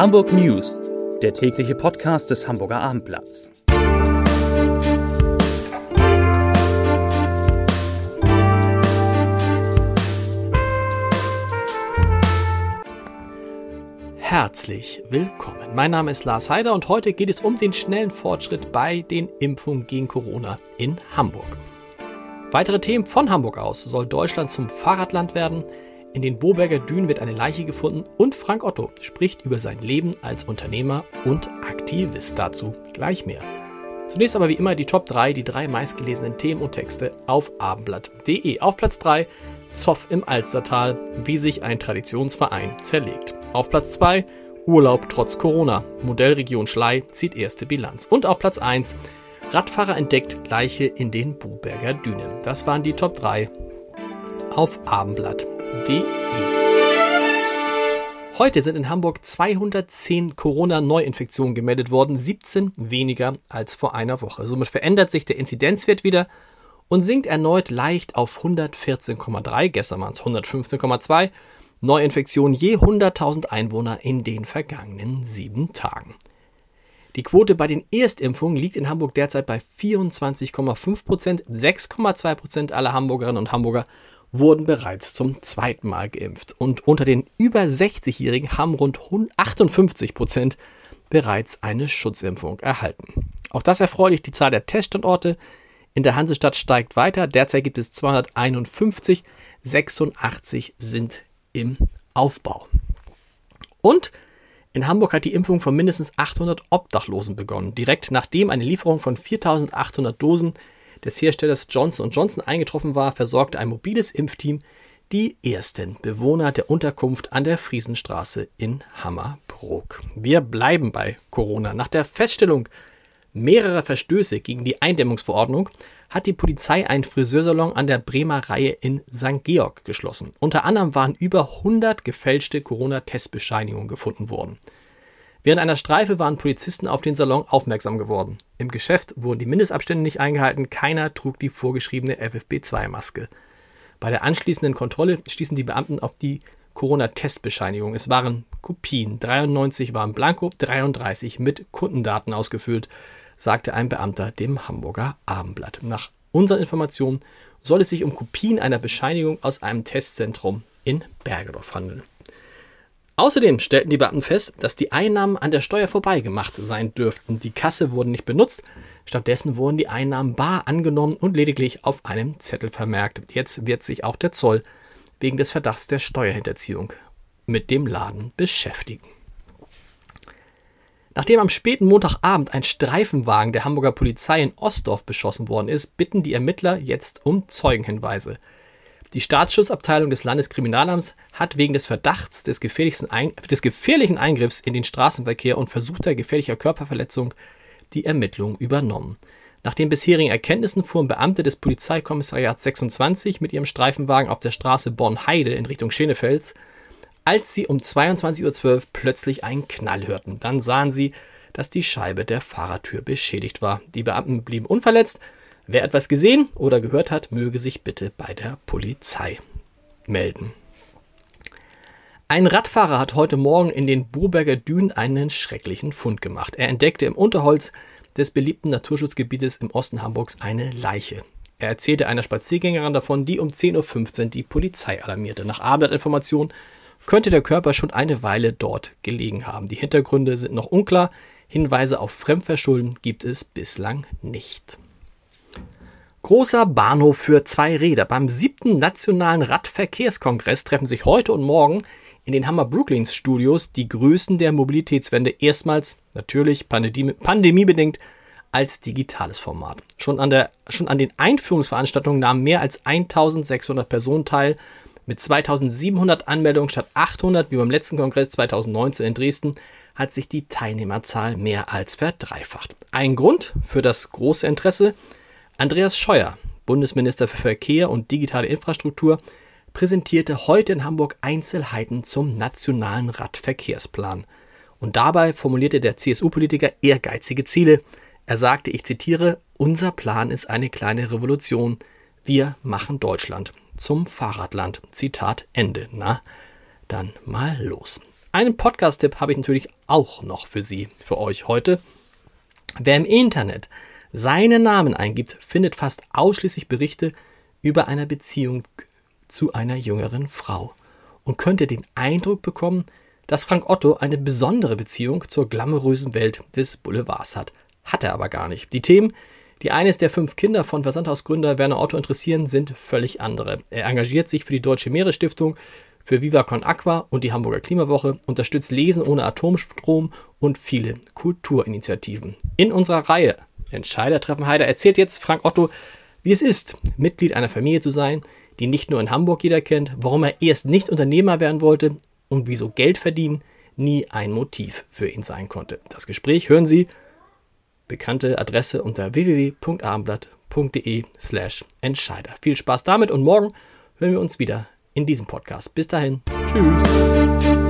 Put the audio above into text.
Hamburg News, der tägliche Podcast des Hamburger Abendblatts. Herzlich willkommen. Mein Name ist Lars Heider und heute geht es um den schnellen Fortschritt bei den Impfungen gegen Corona in Hamburg. Weitere Themen von Hamburg aus soll Deutschland zum Fahrradland werden. In den Boberger Dünen wird eine Leiche gefunden und Frank Otto spricht über sein Leben als Unternehmer und Aktivist. Dazu gleich mehr. Zunächst aber wie immer die Top 3, die drei meistgelesenen Themen und Texte auf abendblatt.de. Auf Platz 3 Zoff im Alstertal, wie sich ein Traditionsverein zerlegt. Auf Platz 2 Urlaub trotz Corona. Modellregion Schlei zieht erste Bilanz. Und auf Platz 1 Radfahrer entdeckt Leiche in den Buberger Dünen. Das waren die Top 3 auf abendblatt.de www.ftf.de. Heute sind in Hamburg 210 Corona-Neuinfektionen gemeldet worden, 17 weniger als vor einer Woche. Somit verändert sich der Inzidenzwert wieder und sinkt erneut leicht auf 114,3. Gestern waren es 115,2 Neuinfektionen je 100.000 Einwohner in den vergangenen sieben Tagen. Die Quote bei den Erstimpfungen liegt in Hamburg derzeit bei 24,5 Prozent. 6,2 Prozent aller Hamburgerinnen und Hamburger wurden bereits zum zweiten Mal geimpft. Und unter den über 60-Jährigen haben rund 58 Prozent bereits eine Schutzimpfung erhalten. Auch das erfreulich, die Zahl der Teststandorte in der Hansestadt steigt weiter. Derzeit gibt es 251, 86 sind im Aufbau. Und in Hamburg hat die Impfung von mindestens 800 Obdachlosen begonnen, direkt nachdem eine Lieferung von 4800 Dosen des Herstellers Johnson Johnson eingetroffen war, versorgte ein mobiles Impfteam die ersten Bewohner der Unterkunft an der Friesenstraße in Hammerbrook. Wir bleiben bei Corona. Nach der Feststellung mehrerer Verstöße gegen die Eindämmungsverordnung hat die Polizei einen Friseursalon an der Bremer Reihe in St. Georg geschlossen. Unter anderem waren über 100 gefälschte Corona-Testbescheinigungen gefunden worden. Während einer Streife waren Polizisten auf den Salon aufmerksam geworden. Im Geschäft wurden die Mindestabstände nicht eingehalten, keiner trug die vorgeschriebene FFP2-Maske. Bei der anschließenden Kontrolle stießen die Beamten auf die Corona-Testbescheinigung. Es waren Kopien, 93 waren blanko, 33 mit Kundendaten ausgefüllt, sagte ein Beamter dem Hamburger Abendblatt. Nach unseren Informationen soll es sich um Kopien einer Bescheinigung aus einem Testzentrum in Bergedorf handeln. Außerdem stellten die Beamten fest, dass die Einnahmen an der Steuer vorbeigemacht sein dürften. Die Kasse wurde nicht benutzt, stattdessen wurden die Einnahmen bar angenommen und lediglich auf einem Zettel vermerkt. Jetzt wird sich auch der Zoll wegen des Verdachts der Steuerhinterziehung mit dem Laden beschäftigen. Nachdem am späten Montagabend ein Streifenwagen der Hamburger Polizei in Ostdorf beschossen worden ist, bitten die Ermittler jetzt um Zeugenhinweise. Die Staatsschutzabteilung des Landeskriminalamts hat wegen des Verdachts des, des gefährlichen Eingriffs in den Straßenverkehr und versuchter gefährlicher Körperverletzung die Ermittlungen übernommen. Nach den bisherigen Erkenntnissen fuhren Beamte des Polizeikommissariats 26 mit ihrem Streifenwagen auf der Straße Bornheide in Richtung Schenefels, als sie um 22.12 Uhr plötzlich einen Knall hörten. Dann sahen sie, dass die Scheibe der Fahrertür beschädigt war. Die Beamten blieben unverletzt, Wer etwas gesehen oder gehört hat, möge sich bitte bei der Polizei melden. Ein Radfahrer hat heute Morgen in den Burberger Dünen einen schrecklichen Fund gemacht. Er entdeckte im Unterholz des beliebten Naturschutzgebietes im Osten Hamburgs eine Leiche. Er erzählte einer Spaziergängerin davon, die um 10.15 Uhr die Polizei alarmierte. Nach Abendinformation könnte der Körper schon eine Weile dort gelegen haben. Die Hintergründe sind noch unklar. Hinweise auf Fremdverschulden gibt es bislang nicht. Großer Bahnhof für zwei Räder. Beim siebten Nationalen Radverkehrskongress treffen sich heute und morgen in den Hammer Brooklyns Studios die Größen der Mobilitätswende erstmals, natürlich pandemie pandemiebedingt, als digitales Format. Schon an, der, schon an den Einführungsveranstaltungen nahmen mehr als 1600 Personen teil, mit 2700 Anmeldungen statt 800 wie beim letzten Kongress 2019 in Dresden hat sich die Teilnehmerzahl mehr als verdreifacht. Ein Grund für das große Interesse – Andreas Scheuer, Bundesminister für Verkehr und digitale Infrastruktur, präsentierte heute in Hamburg Einzelheiten zum nationalen Radverkehrsplan. Und dabei formulierte der CSU-Politiker ehrgeizige Ziele. Er sagte, ich zitiere, unser Plan ist eine kleine Revolution. Wir machen Deutschland zum Fahrradland. Zitat Ende. Na, dann mal los. Einen Podcast-Tipp habe ich natürlich auch noch für Sie, für euch heute. Wer im Internet seinen Namen eingibt, findet fast ausschließlich Berichte über eine Beziehung zu einer jüngeren Frau und könnte den Eindruck bekommen, dass Frank Otto eine besondere Beziehung zur glamourösen Welt des Boulevards hat. Hat er aber gar nicht. Die Themen, die eines der fünf Kinder von Versandhausgründer Werner Otto interessieren, sind völlig andere. Er engagiert sich für die Deutsche Meeresstiftung, für Viva Con Aqua und die Hamburger Klimawoche, unterstützt Lesen ohne Atomstrom und viele Kulturinitiativen. In unserer Reihe Entscheider treffen Heider erzählt jetzt Frank Otto, wie es ist, Mitglied einer Familie zu sein, die nicht nur in Hamburg jeder kennt, warum er erst nicht Unternehmer werden wollte und wieso Geld verdienen nie ein Motiv für ihn sein konnte. Das Gespräch hören Sie, bekannte Adresse unter www.abendblatt.de slash Entscheider. Viel Spaß damit und morgen hören wir uns wieder in diesem Podcast. Bis dahin, tschüss.